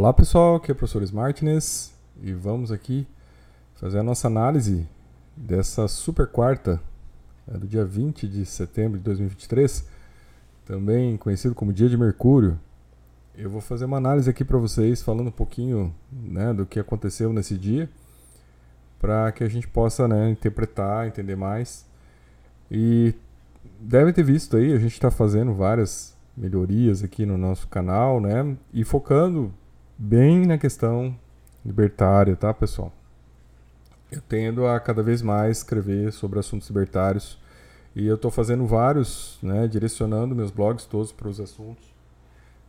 Olá pessoal, aqui é o professor Smartness e vamos aqui fazer a nossa análise dessa super quarta é do dia 20 de setembro de 2023, também conhecido como Dia de Mercúrio. Eu vou fazer uma análise aqui para vocês falando um pouquinho né, do que aconteceu nesse dia para que a gente possa né, interpretar, entender mais. E deve ter visto aí, a gente está fazendo várias melhorias aqui no nosso canal, né? E focando bem na questão libertária, tá, pessoal? Eu tendo a cada vez mais escrever sobre assuntos libertários e eu estou fazendo vários, né, direcionando meus blogs todos para os assuntos.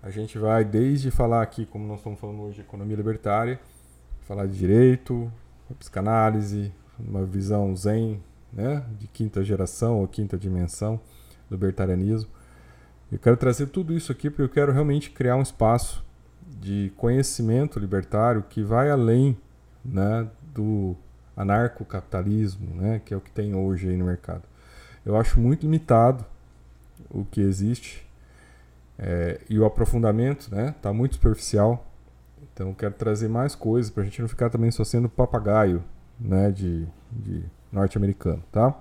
A gente vai desde falar aqui, como nós estamos falando hoje, de economia libertária, falar de direito, psicanálise, uma visão zen, né, de quinta geração ou quinta dimensão do libertarianismo. Eu quero trazer tudo isso aqui porque eu quero realmente criar um espaço de conhecimento libertário que vai além né, do anarcocapitalismo, né, que é o que tem hoje aí no mercado. Eu acho muito limitado o que existe é, e o aprofundamento está né, tá muito superficial. Então eu quero trazer mais coisas para a gente não ficar também só sendo papagaio né, de, de norte-americano, tá?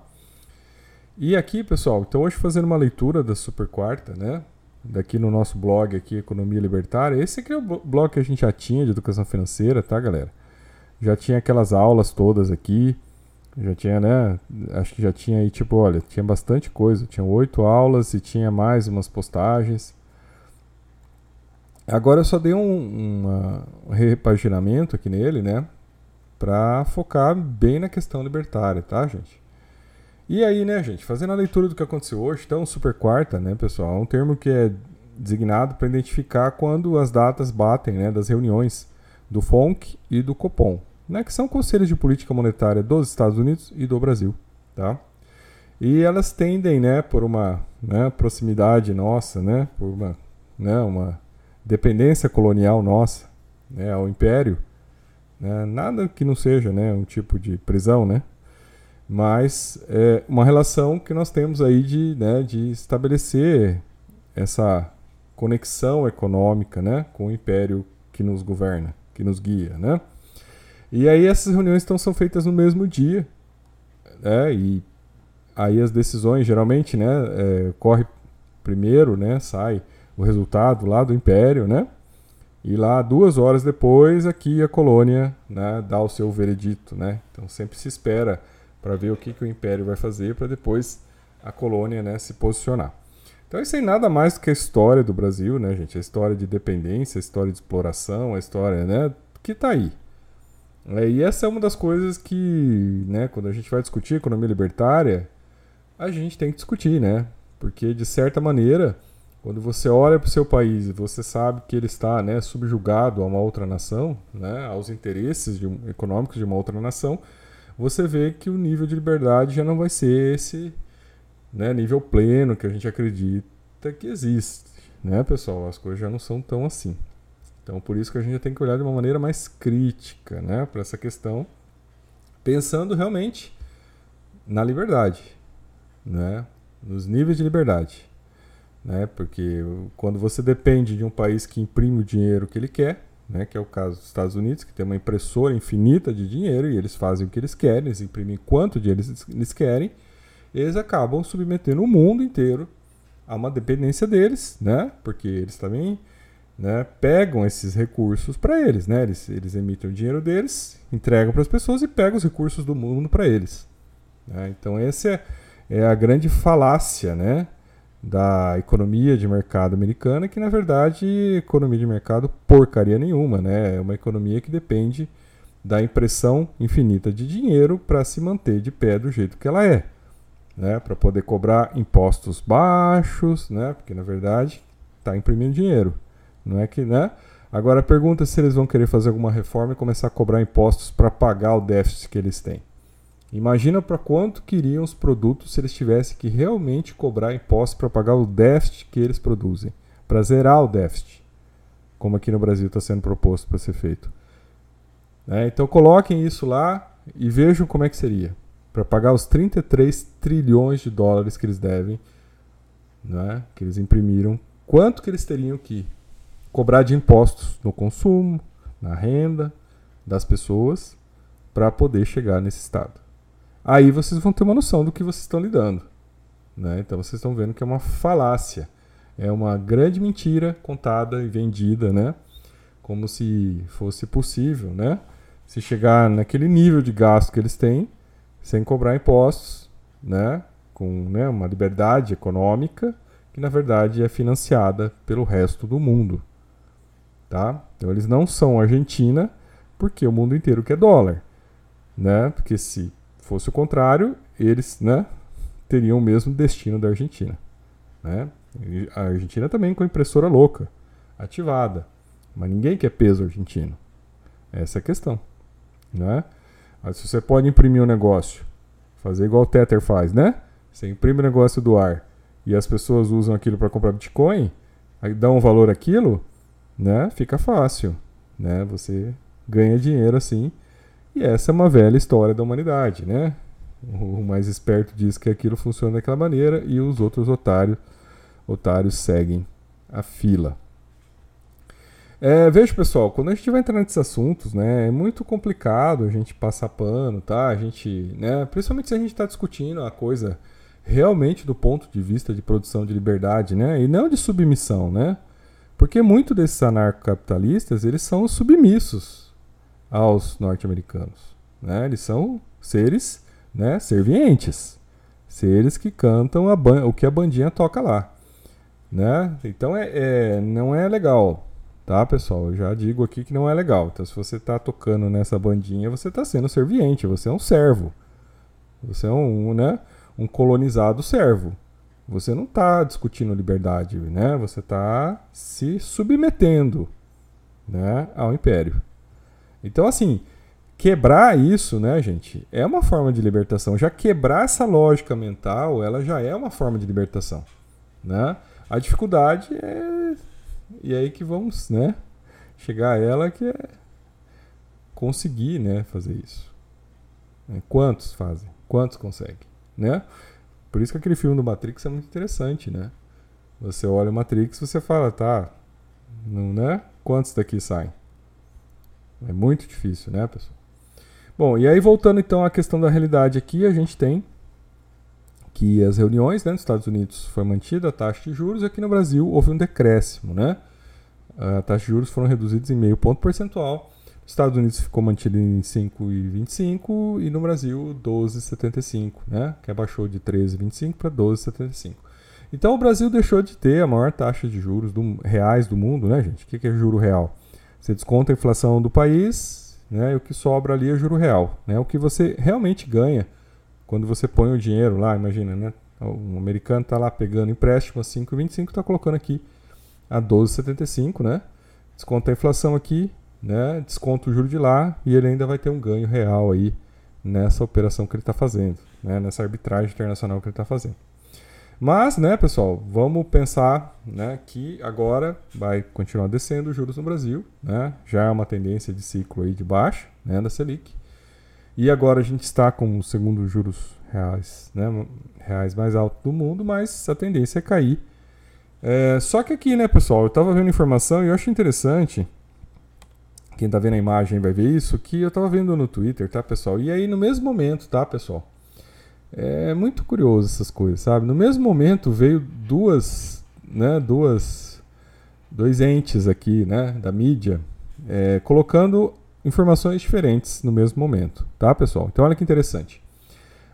E aqui, pessoal, então hoje fazendo uma leitura da Super Quarta, né? Daqui no nosso blog aqui, Economia Libertária. Esse aqui é o blog que a gente já tinha de educação financeira, tá, galera? Já tinha aquelas aulas todas aqui. Já tinha, né? Acho que já tinha aí, tipo, olha, tinha bastante coisa. Tinha oito aulas e tinha mais umas postagens. Agora eu só dei um, um repaginamento aqui nele, né? Pra focar bem na questão libertária, tá, gente? E aí, né, gente, fazendo a leitura do que aconteceu hoje, então, super quarta, né, pessoal, é um termo que é designado para identificar quando as datas batem, né, das reuniões do FONC e do COPOM, né, que são conselhos de política monetária dos Estados Unidos e do Brasil, tá? E elas tendem, né, por uma né, proximidade nossa, né, por uma, né, uma dependência colonial nossa, né, ao império, né, nada que não seja, né, um tipo de prisão, né, mas é uma relação que nós temos aí de, né, de estabelecer essa conexão econômica né, com o império que nos governa, que nos guia. Né? E aí essas reuniões então, são feitas no mesmo dia, né, e aí as decisões geralmente né, é, corre primeiro, né, sai o resultado lá do império, né? E lá duas horas depois aqui a colônia né, dá o seu veredito, né? Então sempre se espera para ver o que, que o império vai fazer para depois a colônia né, se posicionar. Então isso aí nada mais do que a história do Brasil, né, gente? A história de dependência, a história de exploração, a história, né, que está aí. É, e essa é uma das coisas que, né, quando a gente vai discutir economia libertária, a gente tem que discutir, né? Porque de certa maneira, quando você olha para o seu país e você sabe que ele está, né, subjugado a uma outra nação, né, aos interesses de, econômicos de uma outra nação, você vê que o nível de liberdade já não vai ser esse né, nível pleno que a gente acredita que existe. Né, pessoal? As coisas já não são tão assim. Então, por isso que a gente tem que olhar de uma maneira mais crítica né, para essa questão, pensando realmente na liberdade, né, nos níveis de liberdade. Né, porque quando você depende de um país que imprime o dinheiro que ele quer, né, que é o caso dos Estados Unidos, que tem uma impressora infinita de dinheiro e eles fazem o que eles querem, eles imprimem quanto dinheiro eles, eles querem, eles acabam submetendo o mundo inteiro a uma dependência deles, né, porque eles também né, pegam esses recursos para eles, né, eles, eles emitem o dinheiro deles, entregam para as pessoas e pegam os recursos do mundo para eles. Né? Então, essa é, é a grande falácia, né? Da economia de mercado americana, que na verdade economia de mercado porcaria nenhuma, né? É uma economia que depende da impressão infinita de dinheiro para se manter de pé do jeito que ela é, né? Para poder cobrar impostos baixos, né? Porque na verdade está imprimindo dinheiro, não é que, né? Agora pergunta se eles vão querer fazer alguma reforma e começar a cobrar impostos para pagar o déficit que eles têm. Imagina para quanto queriam os produtos se eles tivessem que realmente cobrar impostos para pagar o déficit que eles produzem, para zerar o déficit, como aqui no Brasil está sendo proposto para ser feito. É, então coloquem isso lá e vejam como é que seria para pagar os 33 trilhões de dólares que eles devem, né, que eles imprimiram, quanto que eles teriam que cobrar de impostos no consumo, na renda das pessoas, para poder chegar nesse estado. Aí vocês vão ter uma noção do que vocês estão lidando. Né? Então vocês estão vendo que é uma falácia. É uma grande mentira contada e vendida, né? Como se fosse possível, né? Se chegar naquele nível de gasto que eles têm, sem cobrar impostos, né? Com né, uma liberdade econômica que na verdade é financiada pelo resto do mundo, tá? Então eles não são Argentina porque o mundo inteiro quer dólar, né? Porque se fosse o contrário, eles, né, teriam o mesmo destino da Argentina, né? A Argentina também com impressora louca, ativada. Mas ninguém quer peso argentino. Essa é a questão. Né? Mas se você pode imprimir um negócio, fazer igual o Tether faz, né? Você imprime o negócio do ar e as pessoas usam aquilo para comprar Bitcoin, aí dá um valor aquilo, né? Fica fácil, né? Você ganha dinheiro assim. E essa é uma velha história da humanidade, né? O mais esperto diz que aquilo funciona daquela maneira e os outros otários otários seguem a fila. É, veja, pessoal, quando a gente vai entrar nesses assuntos, né, é muito complicado a gente passar pano, tá? A gente, né, principalmente se a gente está discutindo a coisa realmente do ponto de vista de produção de liberdade, né, e não de submissão, né? Porque muito desses anarcocapitalistas, eles são submissos aos norte-americanos, né? Eles são seres, né, servientes, seres que cantam o que a bandinha toca lá né? Então é, é, não é legal, tá, pessoal? Eu já digo aqui que não é legal. Então, se você está tocando nessa bandinha, você está sendo serviente, você é um servo. Você é um, né, um colonizado servo. Você não está discutindo liberdade, né? Você está se submetendo, né, ao império. Então, assim, quebrar isso, né, gente, é uma forma de libertação. Já quebrar essa lógica mental, ela já é uma forma de libertação, né? A dificuldade é. E aí que vamos, né? Chegar a ela que é conseguir, né? Fazer isso. É, quantos fazem? Quantos conseguem? Né? Por isso que aquele filme do Matrix é muito interessante, né? Você olha o Matrix você fala, tá, não, né? Quantos daqui saem? É muito difícil, né, pessoal? Bom, e aí voltando então à questão da realidade aqui, a gente tem que as reuniões né, nos Estados Unidos foi mantida a taxa de juros, e aqui no Brasil houve um decréscimo. Né? A taxa de juros foram reduzidas em meio ponto percentual. Nos Estados Unidos ficou mantida em 5,25 e no Brasil 12,75, né? que abaixou de 13,25 para 12,75. Então o Brasil deixou de ter a maior taxa de juros do, reais do mundo, né, gente? O que é juro real? Você desconta a inflação do país, né? E o que sobra ali é juro real, né? O que você realmente ganha quando você põe o dinheiro lá, imagina, né? Um americano está lá pegando empréstimo a 5,25, está colocando aqui a 12,75, né? Desconta a inflação aqui, né? Desconta o juro de lá e ele ainda vai ter um ganho real aí nessa operação que ele está fazendo, né? Nessa arbitragem internacional que ele está fazendo. Mas, né, pessoal, vamos pensar né, que agora vai continuar descendo os juros no Brasil, né? Já é uma tendência de ciclo aí de baixa, né, da Selic. E agora a gente está com o segundo juros reais, né, reais mais alto do mundo, mas a tendência é cair. É, só que aqui, né, pessoal, eu estava vendo informação e eu acho interessante. Quem está vendo a imagem vai ver isso, que eu estava vendo no Twitter, tá, pessoal? E aí, no mesmo momento, tá, pessoal? É muito curioso essas coisas, sabe? No mesmo momento veio duas, né, duas, dois entes aqui, né, da mídia, é, colocando informações diferentes no mesmo momento, tá, pessoal? Então olha que interessante.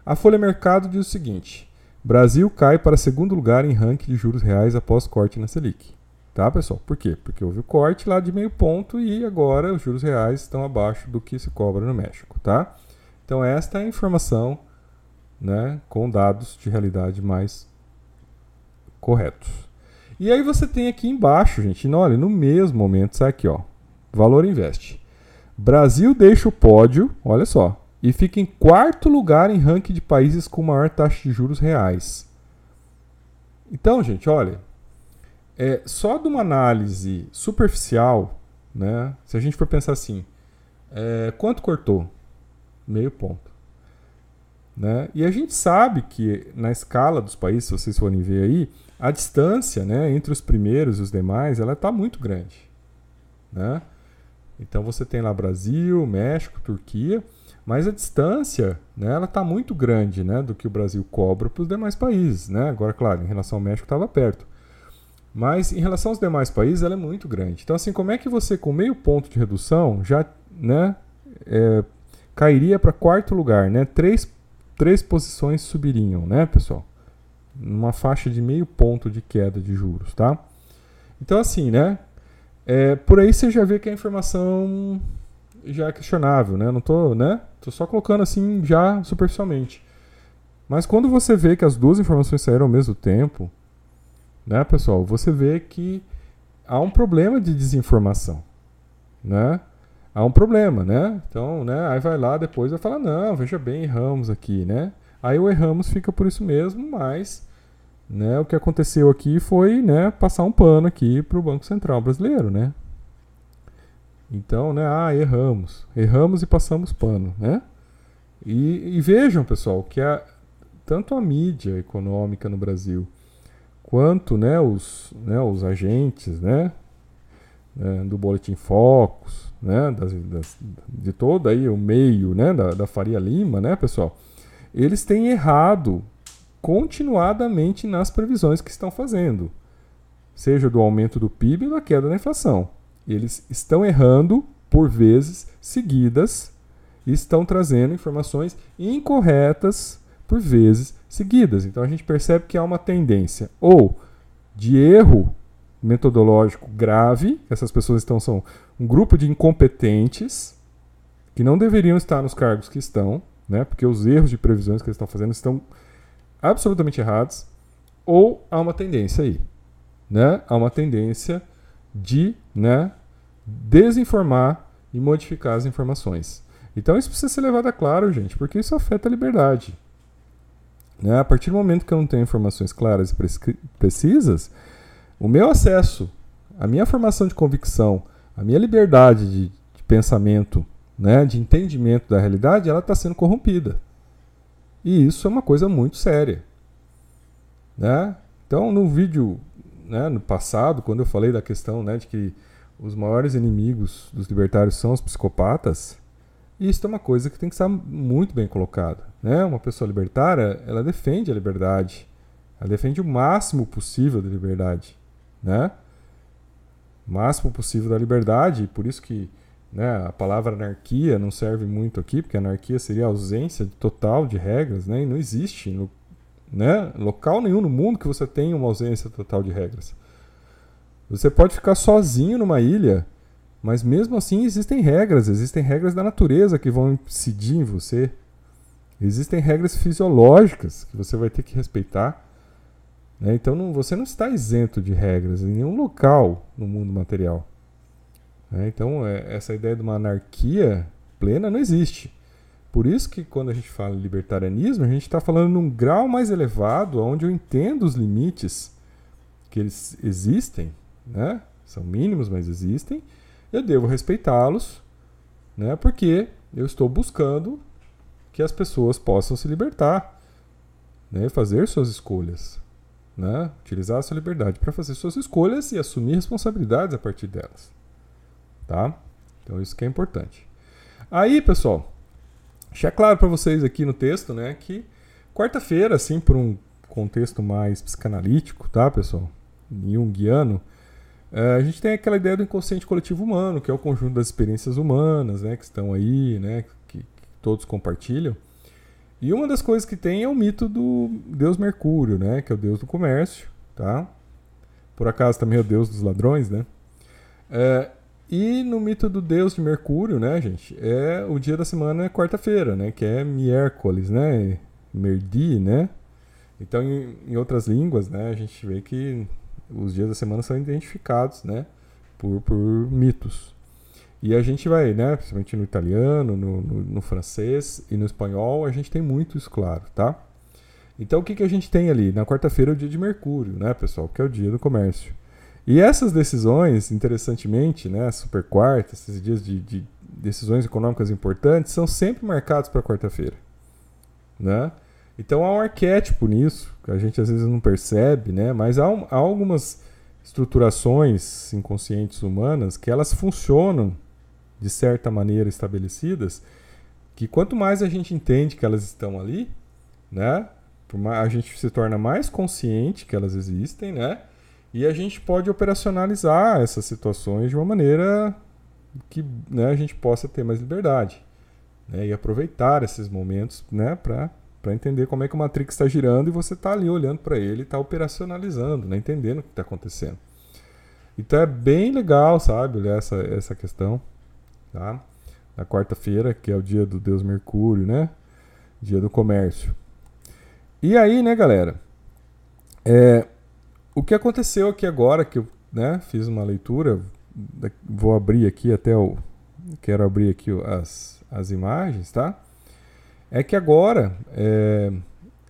A Folha Mercado diz o seguinte: Brasil cai para segundo lugar em ranking de juros reais após corte na Selic. Tá, pessoal? Por quê? Porque houve o corte lá de meio ponto e agora os juros reais estão abaixo do que se cobra no México, tá? Então esta é a informação, né, com dados de realidade mais corretos. E aí você tem aqui embaixo, gente, olha, no mesmo momento, sai aqui, ó, Valor Investe. Brasil deixa o pódio, olha só, e fica em quarto lugar em ranking de países com maior taxa de juros reais. Então, gente, olha, é, só de uma análise superficial, né, se a gente for pensar assim, é, quanto cortou? Meio ponto. Né? E a gente sabe que na escala dos países, se vocês forem ver aí, a distância né, entre os primeiros e os demais ela está muito grande. né? Então você tem lá Brasil, México, Turquia, mas a distância, né, ela está muito grande, né, do que o Brasil cobra para os demais países, né? Agora, claro, em relação ao México estava perto, mas em relação aos demais países ela é muito grande. Então, assim, como é que você com meio ponto de redução já, né, é, cairia para quarto lugar, né? Três, três posições subiriam, né, pessoal? Numa faixa de meio ponto de queda de juros, tá? Então, assim, né? É, por aí você já vê que a informação já é questionável, né? Não tô, né? Tô só colocando assim já superficialmente. Mas quando você vê que as duas informações saíram ao mesmo tempo, né, pessoal, você vê que há um problema de desinformação, né? Há um problema, né? Então, né, aí vai lá depois vai falar, não, veja bem, erramos aqui, né? Aí o erramos fica por isso mesmo, mas né, o que aconteceu aqui foi né, passar um pano aqui para o Banco Central brasileiro, né? Então, né, ah, erramos. Erramos e passamos pano, né? E, e vejam, pessoal, que a, tanto a mídia econômica no Brasil quanto né, os, né, os agentes né, né do Boletim Focus, né, das, das, de todo aí o meio né, da, da Faria Lima, né, pessoal, eles têm errado continuadamente nas previsões que estão fazendo, seja do aumento do PIB ou da queda da inflação. Eles estão errando por vezes seguidas e estão trazendo informações incorretas por vezes seguidas. Então a gente percebe que há uma tendência ou de erro metodológico grave, essas pessoas estão são um grupo de incompetentes que não deveriam estar nos cargos que estão, né? Porque os erros de previsões que eles estão fazendo estão absolutamente errados, ou há uma tendência aí, né? Há uma tendência de, né, desinformar e modificar as informações. Então isso precisa ser levado a claro, gente, porque isso afeta a liberdade. Né? A partir do momento que eu não tenho informações claras e precisas, o meu acesso, a minha formação de convicção, a minha liberdade de, de pensamento, né, de entendimento da realidade, ela está sendo corrompida. E isso é uma coisa muito séria. Né? Então, no vídeo né, no passado, quando eu falei da questão né, de que os maiores inimigos dos libertários são os psicopatas, isso é uma coisa que tem que estar muito bem colocada. Né? Uma pessoa libertária, ela defende a liberdade. Ela defende o máximo possível da liberdade. Né? O máximo possível da liberdade, por isso que né? A palavra anarquia não serve muito aqui, porque anarquia seria ausência total de regras, né? e não existe no, né? local nenhum no mundo que você tenha uma ausência total de regras. Você pode ficar sozinho numa ilha, mas mesmo assim existem regras, existem regras da natureza que vão incidir em você. Existem regras fisiológicas que você vai ter que respeitar. Né? Então não, você não está isento de regras em nenhum local no mundo material. Né? Então, é, essa ideia de uma anarquia plena não existe. Por isso que quando a gente fala em libertarianismo, a gente está falando num grau mais elevado, onde eu entendo os limites que eles existem, né? são mínimos, mas existem, eu devo respeitá-los, né? porque eu estou buscando que as pessoas possam se libertar, né? fazer suas escolhas, né? utilizar a sua liberdade para fazer suas escolhas e assumir responsabilidades a partir delas tá? Então isso que é importante. Aí, pessoal, deixar claro para vocês aqui no texto, né, que quarta-feira, assim, por um contexto mais psicanalítico, tá, pessoal? Jungiano, é, a gente tem aquela ideia do inconsciente coletivo humano, que é o conjunto das experiências humanas, né, que estão aí, né, que, que todos compartilham. E uma das coisas que tem é o mito do deus Mercúrio, né, que é o deus do comércio, tá? Por acaso também é o deus dos ladrões, né? É, e no mito do deus de Mercúrio, né, gente, é o dia da semana é quarta-feira, né, que é miércoles, né, merdi, né. Então, em, em, outras línguas, né, a gente vê que os dias da semana são identificados, né, por, por mitos. E a gente vai, né, principalmente no italiano, no, no, no francês e no espanhol, a gente tem muito isso claro, tá? Então, o que, que a gente tem ali? Na quarta-feira é o dia de Mercúrio, né, pessoal, que é o dia do comércio. E essas decisões, interessantemente, né, super quarta, esses dias de, de decisões econômicas importantes, são sempre marcados para quarta-feira. Né? Então há um arquétipo nisso, que a gente às vezes não percebe, né? mas há, há algumas estruturações inconscientes humanas que elas funcionam de certa maneira estabelecidas, que quanto mais a gente entende que elas estão ali, né, a gente se torna mais consciente que elas existem, né, e a gente pode operacionalizar essas situações de uma maneira que né, a gente possa ter mais liberdade né, e aproveitar esses momentos né, para entender como é que o Matrix está girando e você está ali olhando para ele está operacionalizando, né, entendendo o que está acontecendo. Então é bem legal, sabe, olhar essa, essa questão. Tá? Na quarta-feira, que é o dia do Deus Mercúrio, né? Dia do comércio. E aí, né, galera? É, o que aconteceu aqui agora, que eu né, fiz uma leitura, vou abrir aqui até o. Quero abrir aqui as, as imagens, tá? É que agora, é,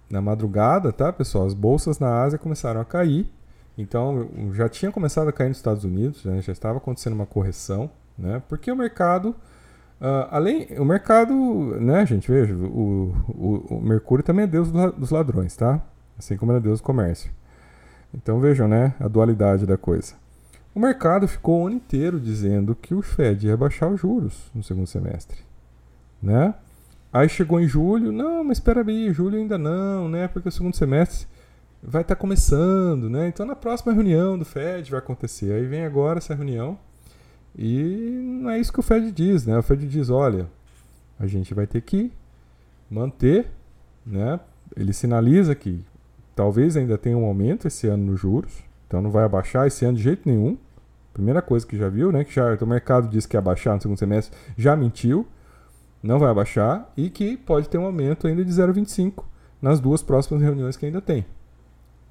na madrugada, tá, pessoal? As bolsas na Ásia começaram a cair. Então, já tinha começado a cair nos Estados Unidos, né, já estava acontecendo uma correção, né? Porque o mercado. Uh, além, o mercado, né, gente, veja, o, o, o Mercúrio também é deus dos ladrões, tá? Assim como ele é deus do comércio. Então vejam, né, a dualidade da coisa. O mercado ficou o ano inteiro dizendo que o Fed ia baixar os juros no segundo semestre, né? Aí chegou em julho, não, mas espera aí, julho ainda não, né? Porque o segundo semestre vai estar tá começando, né? Então na próxima reunião do Fed vai acontecer. Aí vem agora essa reunião e não é isso que o Fed diz, né? O Fed diz, olha, a gente vai ter que manter, né? Ele sinaliza que Talvez ainda tenha um aumento esse ano nos juros, então não vai abaixar esse ano de jeito nenhum. Primeira coisa que já viu, né? Que já, o mercado disse que ia abaixar no segundo semestre, já mentiu, não vai abaixar e que pode ter um aumento ainda de 0,25 nas duas próximas reuniões que ainda tem.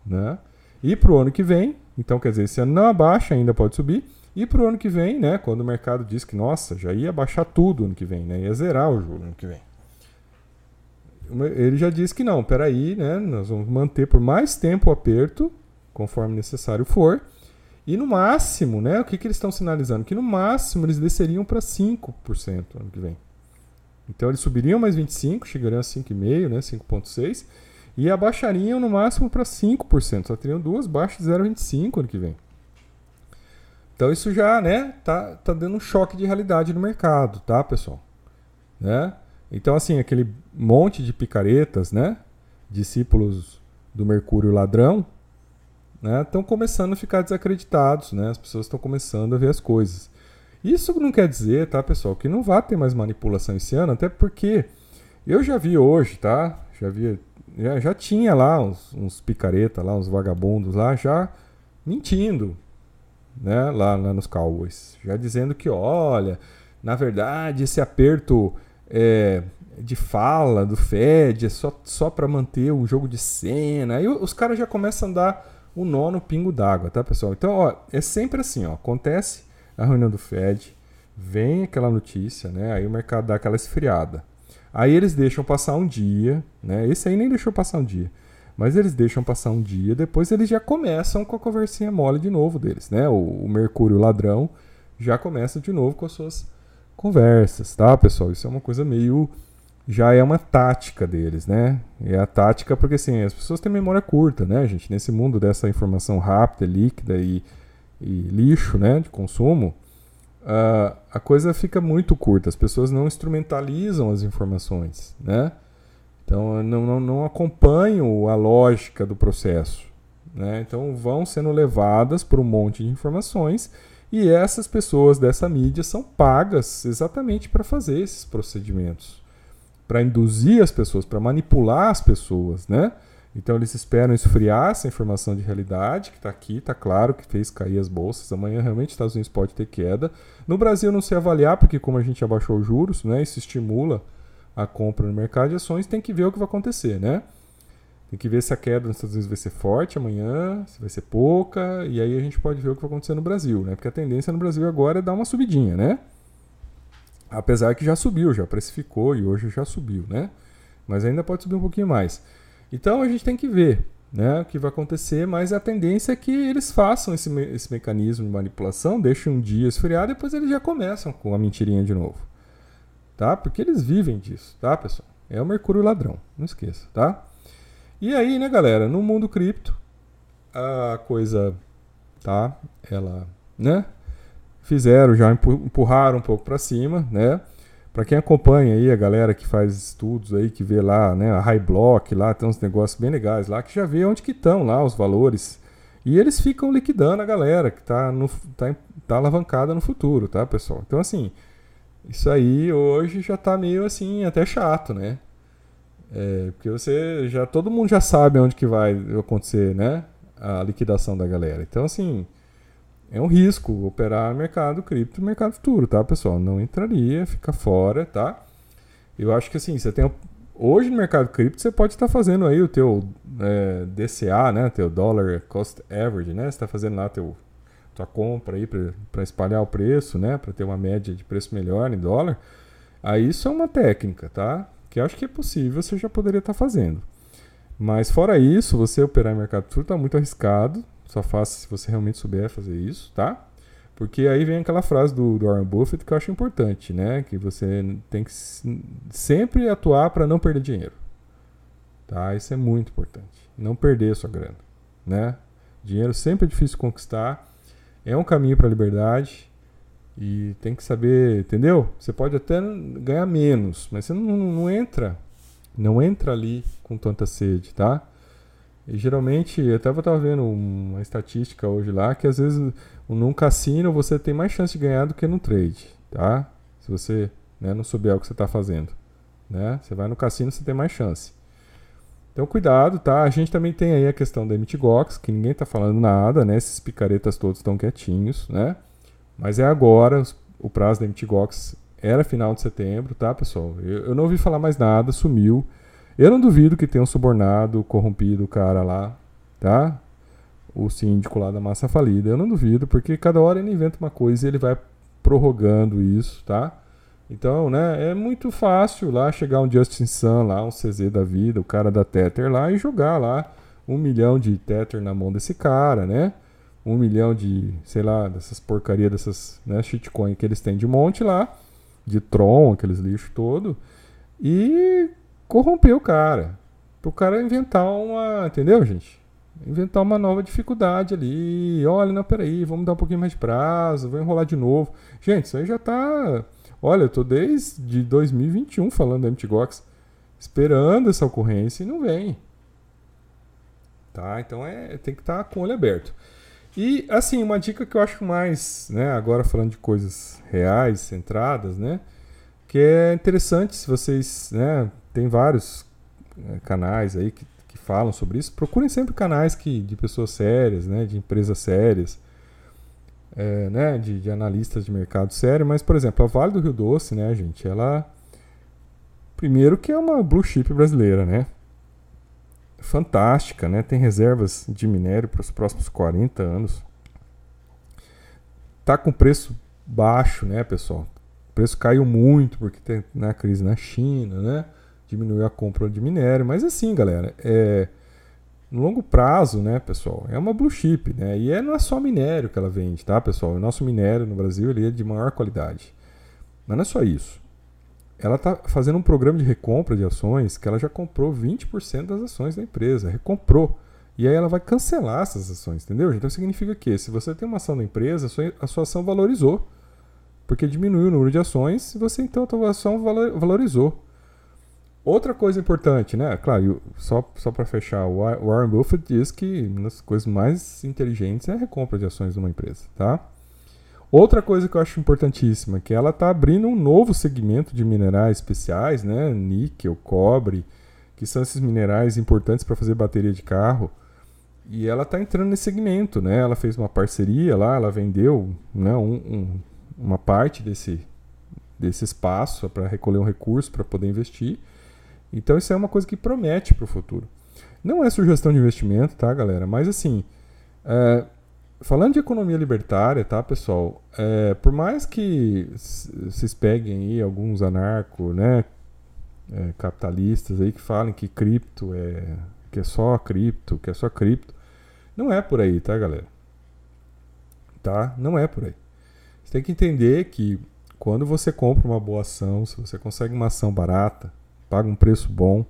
Né? E para o ano que vem, então quer dizer, esse ano não abaixa, ainda pode subir. E para o ano que vem, né, quando o mercado diz que, nossa, já ia baixar tudo ano que vem, né, ia zerar o juro ano que vem ele já disse que não, peraí, né? Nós vamos manter por mais tempo o aperto, conforme necessário for. E no máximo, né? O que, que eles estão sinalizando? Que no máximo eles desceriam para 5% ano que vem. Então eles subiriam mais 25, chegariam a 5,5%, né? 5,6%, e abaixariam no máximo para 5%. Só teriam duas baixas de 0,25% ano que vem. Então isso já, né, tá, tá dando um choque de realidade no mercado, tá, pessoal? Né? Então, assim, aquele monte de picaretas, né? Discípulos do Mercúrio ladrão, né? Estão começando a ficar desacreditados, né? As pessoas estão começando a ver as coisas. Isso não quer dizer, tá, pessoal, que não vai ter mais manipulação esse ano, até porque eu já vi hoje, tá? Já vi, já, já tinha lá uns, uns picareta lá, uns vagabundos lá, já mentindo, né? Lá, lá nos Cowboys, já dizendo que, olha, na verdade, esse aperto é, de fala do Fed, é só, só para manter o jogo de cena. Aí os caras já começam a dar o nó no pingo d'água, tá, pessoal? Então, ó, é sempre assim, ó, acontece a reunião do Fed, vem aquela notícia, né? Aí o mercado dá aquela esfriada. Aí eles deixam passar um dia, né? Esse aí nem deixou passar um dia. Mas eles deixam passar um dia, depois eles já começam com a conversinha mole de novo deles, né? O, o Mercúrio ladrão já começa de novo com as suas conversas, tá, pessoal? Isso é uma coisa meio. Já é uma tática deles, né? É a tática porque, assim, as pessoas têm memória curta, né, gente? Nesse mundo dessa informação rápida, líquida e, e lixo, né, de consumo, uh, a coisa fica muito curta. As pessoas não instrumentalizam as informações, né? Então, não, não, não acompanham a lógica do processo. Né? Então, vão sendo levadas por um monte de informações e essas pessoas dessa mídia são pagas exatamente para fazer esses procedimentos, para induzir as pessoas, para manipular as pessoas, né? Então eles esperam esfriar essa informação de realidade, que está aqui, está claro que fez cair as bolsas. Amanhã realmente os Estados Unidos pode ter queda. No Brasil não se avaliar, porque como a gente abaixou os juros, né, isso estimula a compra no mercado de ações, tem que ver o que vai acontecer, né? Tem que ver se a queda nos Estados Unidos vai ser forte amanhã, se vai ser pouca, e aí a gente pode ver o que vai acontecer no Brasil, né? Porque a tendência no Brasil agora é dar uma subidinha, né? Apesar que já subiu, já precificou e hoje já subiu, né? Mas ainda pode subir um pouquinho mais. Então a gente tem que ver né, o que vai acontecer, mas a tendência é que eles façam esse, me esse mecanismo de manipulação, deixem um dia esfriar, depois eles já começam com a mentirinha de novo. Tá? Porque eles vivem disso, tá, pessoal? É o Mercúrio ladrão, não esqueça, tá? E aí, né, galera, no mundo cripto, a coisa tá? Ela, né? Fizeram, já empurraram um pouco para cima, né? Para quem acompanha aí a galera que faz estudos aí, que vê lá, né, a High Block, lá tem uns negócios bem legais lá, que já vê onde que estão lá os valores. E eles ficam liquidando a galera que está no, tá, tá alavancada no futuro, tá, pessoal? Então, assim, isso aí hoje já está meio assim, até chato, né? É, porque você já todo mundo já sabe onde que vai acontecer, né? A liquidação da galera. Então assim, é um risco operar mercado cripto, mercado futuro, tá, pessoal? Não entraria, fica fora, tá? Eu acho que assim, você tem hoje no mercado cripto você pode estar fazendo aí o teu é, DCA, né? Teu Dollar Cost Average, né? Você está fazendo lá teu tua compra aí para espalhar o preço, né? Para ter uma média de preço melhor em dólar. Aí isso é uma técnica, tá? que acho que é possível, você já poderia estar tá fazendo. Mas fora isso, você operar em mercado futuro está muito arriscado. Só faça se você realmente souber fazer isso, tá? Porque aí vem aquela frase do, do Warren Buffett que eu acho importante, né? Que você tem que sempre atuar para não perder dinheiro. Tá? Isso é muito importante. Não perder sua grana, né? Dinheiro sempre é difícil conquistar. É um caminho para a liberdade. E tem que saber, entendeu? Você pode até ganhar menos, mas você não, não entra, não entra ali com tanta sede, tá? E geralmente, até eu estava vendo uma estatística hoje lá, que às vezes num cassino você tem mais chance de ganhar do que no trade, tá? Se você né, não souber o que você está fazendo. Né? Você vai no cassino, você tem mais chance. Então cuidado, tá? A gente também tem aí a questão da MTGOX, que ninguém está falando nada, né? Esses picaretas todos estão quietinhos, né? Mas é agora, o prazo da MTGOX era final de setembro, tá, pessoal? Eu, eu não ouvi falar mais nada, sumiu. Eu não duvido que tenham subornado, corrompido o cara lá, tá? O síndico lá da massa falida. Eu não duvido, porque cada hora ele inventa uma coisa e ele vai prorrogando isso, tá? Então, né, é muito fácil lá chegar um Justin Sun lá, um CZ da vida, o cara da Tether lá e jogar lá um milhão de Tether na mão desse cara, né? um milhão de, sei lá, dessas porcarias, dessas né, shitcoin que eles têm de monte lá, de Tron, aqueles lixos todo, e corromper o cara. Pro cara inventar uma. Entendeu, gente? Inventar uma nova dificuldade ali. Olha, não, peraí, vamos dar um pouquinho mais de prazo, vou enrolar de novo. Gente, isso aí já tá. Olha, eu tô desde 2021 falando da MTGOX, esperando essa ocorrência e não vem. Tá? Então é, tem que estar tá com o olho aberto. E, assim, uma dica que eu acho mais, né, agora falando de coisas reais, centradas, né, que é interessante se vocês, né, tem vários é, canais aí que, que falam sobre isso, procurem sempre canais que, de pessoas sérias, né, de empresas sérias, é, né, de, de analistas de mercado sério, mas, por exemplo, a Vale do Rio Doce, né, gente, ela, primeiro que é uma blue chip brasileira, né, fantástica, né? Tem reservas de minério para os próximos 40 anos. Tá com preço baixo, né, pessoal? O preço caiu muito porque tem na né, crise na China, né? Diminuiu a compra de minério, mas assim, galera, é no longo prazo, né, pessoal, é uma blue chip, né? E é, não é só minério que ela vende, tá, pessoal? O nosso minério no Brasil ele é de maior qualidade. Mas não é só isso ela está fazendo um programa de recompra de ações que ela já comprou 20% das ações da empresa, recomprou. E aí ela vai cancelar essas ações, entendeu? Então significa que se você tem uma ação da empresa, a sua, a sua ação valorizou. Porque diminuiu o número de ações e você então a sua ação valorizou. Outra coisa importante, né? Claro, só, só para fechar, o Warren Buffett diz que uma das coisas mais inteligentes é a recompra de ações de uma empresa, tá? Outra coisa que eu acho importantíssima, que ela está abrindo um novo segmento de minerais especiais, né? Níquel, cobre, que são esses minerais importantes para fazer bateria de carro. E ela está entrando nesse segmento, né? Ela fez uma parceria lá, ela vendeu né, um, um, uma parte desse, desse espaço para recolher um recurso para poder investir. Então isso é uma coisa que promete para o futuro. Não é sugestão de investimento, tá, galera? Mas assim, é, Falando de economia libertária, tá, pessoal? É, por mais que vocês peguem aí alguns anarco, né, é, capitalistas aí que falem que cripto é que é só cripto, que é só cripto, não é por aí, tá, galera? Tá? Não é por aí. Você tem que entender que quando você compra uma boa ação, se você consegue uma ação barata, paga um preço bom,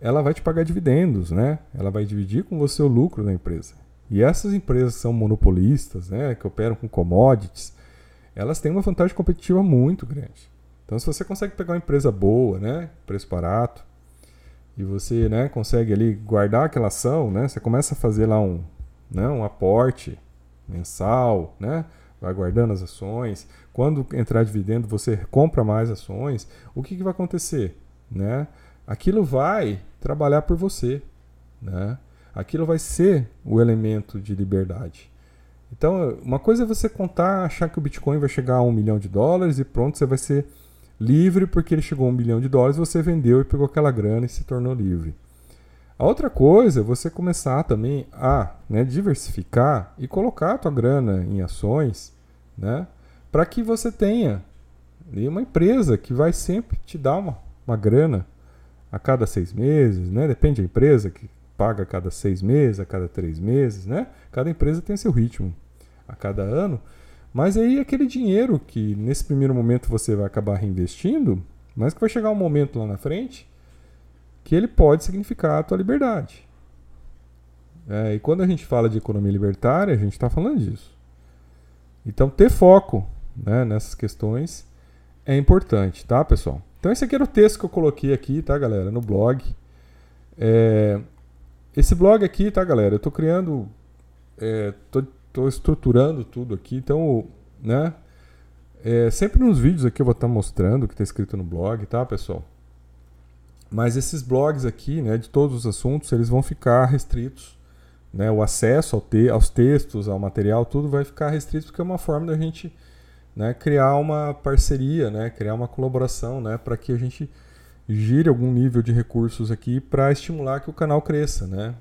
ela vai te pagar dividendos, né? Ela vai dividir com você o lucro da empresa. E essas empresas são monopolistas, né, que operam com commodities, elas têm uma vantagem competitiva muito grande. Então, se você consegue pegar uma empresa boa, né, preço barato, e você, né, consegue ali guardar aquela ação, né, você começa a fazer lá um, né, um aporte mensal, né, vai guardando as ações. Quando entrar dividendo, você compra mais ações. O que, que vai acontecer, né? Aquilo vai trabalhar por você, né? Aquilo vai ser o elemento de liberdade. Então, uma coisa é você contar, achar que o Bitcoin vai chegar a um milhão de dólares e pronto, você vai ser livre porque ele chegou a um milhão de dólares, você vendeu e pegou aquela grana e se tornou livre. A outra coisa é você começar também a né, diversificar e colocar a tua grana em ações, né, para que você tenha uma empresa que vai sempre te dar uma, uma grana a cada seis meses, né? Depende da empresa que paga a cada seis meses, a cada três meses, né? Cada empresa tem seu ritmo a cada ano. Mas aí aquele dinheiro que nesse primeiro momento você vai acabar reinvestindo, mas que vai chegar um momento lá na frente que ele pode significar a tua liberdade. É, e quando a gente fala de economia libertária, a gente está falando disso. Então ter foco né, nessas questões é importante, tá, pessoal? Então esse aqui era o texto que eu coloquei aqui, tá, galera, no blog. É, esse blog aqui, tá, galera, eu estou criando, é, estruturando tudo aqui, então, né, é, sempre nos vídeos aqui eu vou estar tá mostrando o que está escrito no blog, tá, pessoal? Mas esses blogs aqui, né, de todos os assuntos, eles vão ficar restritos, né, o acesso ao te aos textos, ao material, tudo vai ficar restrito porque é uma forma da gente né, criar uma parceria, né, criar uma colaboração, né, para que a gente gire algum nível de recursos aqui para estimular que o canal cresça, né?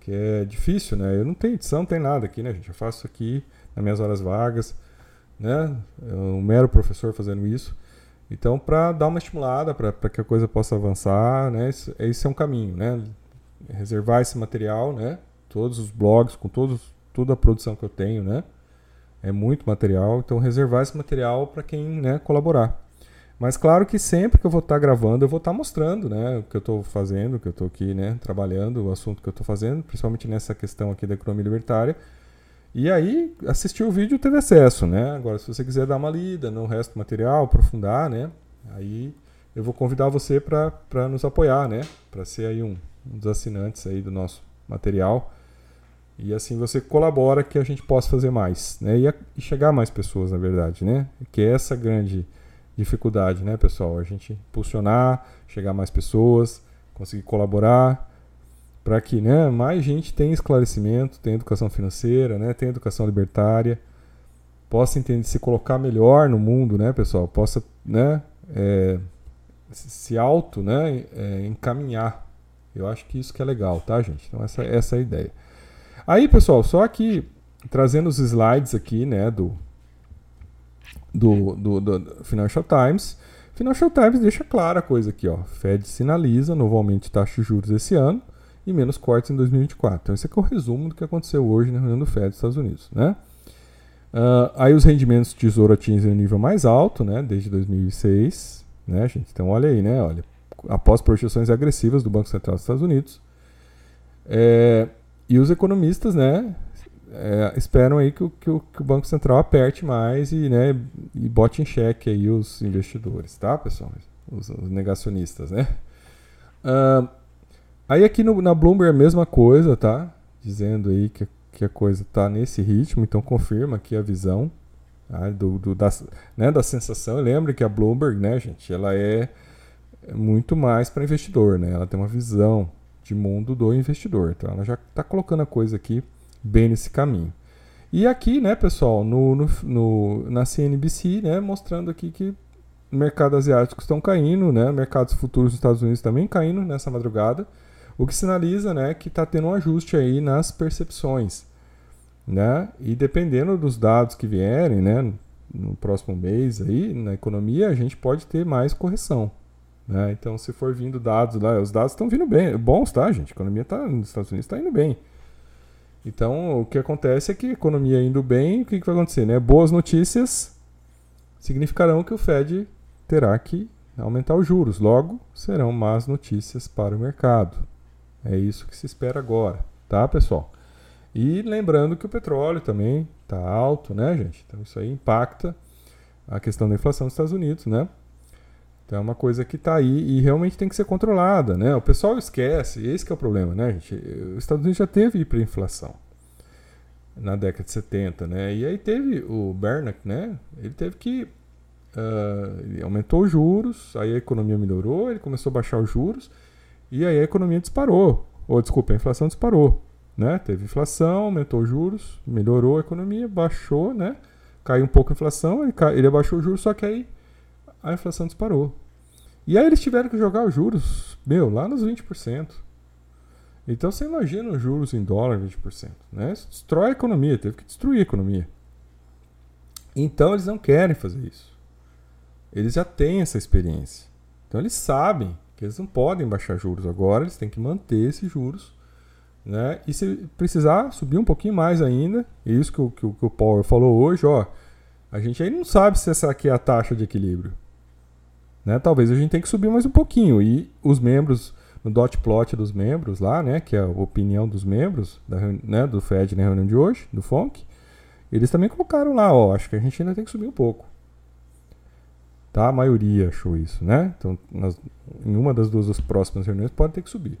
Que é difícil, né? Eu não tenho edição, não tem nada aqui, né, gente? Eu faço aqui nas minhas horas vagas, né? Eu um mero professor fazendo isso. Então, para dar uma estimulada, para que a coisa possa avançar, né? Esse, esse é um caminho, né? Reservar esse material, né? Todos os blogs, com todos, toda a produção que eu tenho, né? É muito material, então reservar esse material para quem né, colaborar. Mas claro que sempre que eu vou estar tá gravando, eu vou estar tá mostrando né, o que eu estou fazendo, o que eu estou aqui né, trabalhando, o assunto que eu estou fazendo, principalmente nessa questão aqui da economia libertária. E aí, assistir o vídeo teve acesso, né? Agora, se você quiser dar uma lida no resto do material, aprofundar, né? Aí eu vou convidar você para nos apoiar, né? Para ser aí um, um dos assinantes aí do nosso material. E assim você colabora que a gente possa fazer mais, né? E, a, e chegar a mais pessoas, na verdade, né? Que é essa grande dificuldade, né, pessoal? A gente impulsionar, chegar a mais pessoas, conseguir colaborar para que, né, mais gente tenha esclarecimento, tenha educação financeira, né, tenha educação libertária, possa entender se colocar melhor no mundo, né, pessoal? Possa, né, é, se auto, né, é, encaminhar. Eu acho que isso que é legal, tá, gente? Então essa, essa é a ideia. Aí, pessoal, só aqui trazendo os slides aqui, né, do, do, do, do Financial Times. Financial Times deixa clara a coisa aqui, ó. Fed sinaliza novo aumento de taxa de juros esse ano e menos cortes em 2024. Então, esse aqui é o resumo do que aconteceu hoje na reunião do Fed dos Estados Unidos, né? Uh, aí os rendimentos de tesouro atingem o nível mais alto, né, desde 2006, né, gente? Então, olha aí, né, olha, após projeções agressivas do Banco Central dos Estados Unidos, é, e os economistas, né, é, esperam aí que, que, que, o Banco Central aperte mais e, né, e bote em xeque aí os investidores, tá, pessoal? Os, os negacionistas, né? Uh, aí aqui no, na Bloomberg é a mesma coisa, tá? Dizendo aí que, que a coisa tá nesse ritmo, então confirma aqui a visão tá? do, do, da, né, da sensação. Lembre que a Bloomberg, né, gente, ela é muito mais para investidor, né? Ela tem uma visão de mundo do investidor. Então ela já está colocando a coisa aqui bem nesse caminho. E aqui, né, pessoal, no, no, no, na CNBC, né, mostrando aqui que mercados asiáticos estão caindo, né, mercados futuros dos Estados Unidos também caindo nessa madrugada, o que sinaliza, né, que está tendo um ajuste aí nas percepções, né, e dependendo dos dados que vierem, né, no próximo mês aí na economia, a gente pode ter mais correção. Né? Então, se for vindo dados lá, os dados estão vindo bem, bons, tá, gente? A economia tá, nos Estados Unidos está indo bem. Então, o que acontece é que a economia indo bem, o que, que vai acontecer? Né? Boas notícias significarão que o Fed terá que aumentar os juros. Logo, serão más notícias para o mercado. É isso que se espera agora, tá, pessoal? E lembrando que o petróleo também está alto, né, gente? Então isso aí impacta a questão da inflação dos Estados Unidos, né? Então é uma coisa que está aí e realmente tem que ser controlada, né? O pessoal esquece, esse é o problema, né, gente? Os Estados Unidos já teve hiperinflação na década de 70, né? E aí teve o Bernanke, né? Ele teve que uh, ele aumentou os juros, aí a economia melhorou, ele começou a baixar os juros e aí a economia disparou. Ou desculpa, a inflação disparou, né? Teve inflação, aumentou os juros, melhorou a economia, baixou, né? Caiu um pouco a inflação, ele, ele abaixou os juros, só que aí a inflação disparou. E aí eles tiveram que jogar os juros, meu, lá nos 20%. Então você imagina os juros em dólar 20%. Né? Isso destrói a economia, teve que destruir a economia. Então eles não querem fazer isso. Eles já têm essa experiência. Então eles sabem que eles não podem baixar juros agora, eles têm que manter esses juros. Né? E se precisar subir um pouquinho mais ainda, isso que o, que, que o Paulo falou hoje, ó, a gente aí não sabe se essa aqui é a taxa de equilíbrio. Né? Talvez a gente tenha que subir mais um pouquinho. E os membros, no dot plot dos membros lá, né, que é a opinião dos membros da, né, do Fed na reunião de hoje, do FONC, eles também colocaram lá, ó, acho que a gente ainda tem que subir um pouco. Tá? A maioria achou isso, né? Então, nas, em uma das duas das próximas reuniões pode ter que subir.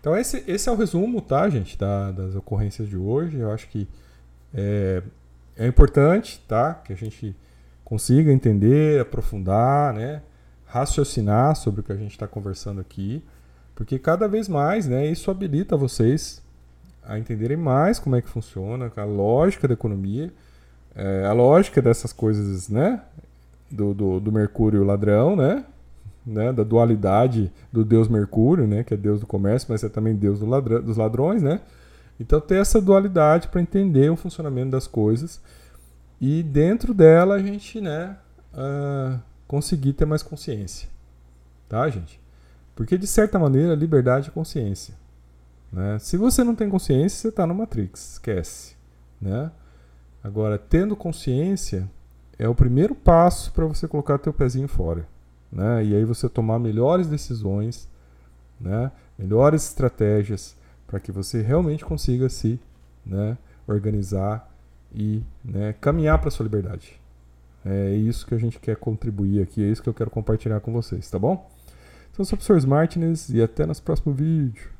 Então, esse, esse é o resumo, tá, gente, da, das ocorrências de hoje. Eu acho que é, é importante, tá? Que a gente consiga entender, aprofundar, né? Raciocinar sobre o que a gente está conversando aqui, porque cada vez mais né, isso habilita vocês a entenderem mais como é que funciona a lógica da economia, é, a lógica dessas coisas, né? Do, do, do, Mercúrio ladrão, né? né? Da dualidade do Deus Mercúrio, né? Que é Deus do comércio, mas é também Deus do ladrão, dos ladrões, né? Então ter essa dualidade para entender o funcionamento das coisas e dentro dela a gente, né? Uh, conseguir ter mais consciência. Tá, gente? Porque, de certa maneira, liberdade é consciência. Né? Se você não tem consciência, você está no Matrix. Esquece. Né? Agora, tendo consciência é o primeiro passo para você colocar teu pezinho fora. Né? E aí você tomar melhores decisões, né? melhores estratégias para que você realmente consiga se né, organizar e né, caminhar para sua liberdade. É isso que a gente quer contribuir aqui, é isso que eu quero compartilhar com vocês, tá bom? Então, eu sou o professor Martins e até nosso próximo vídeo.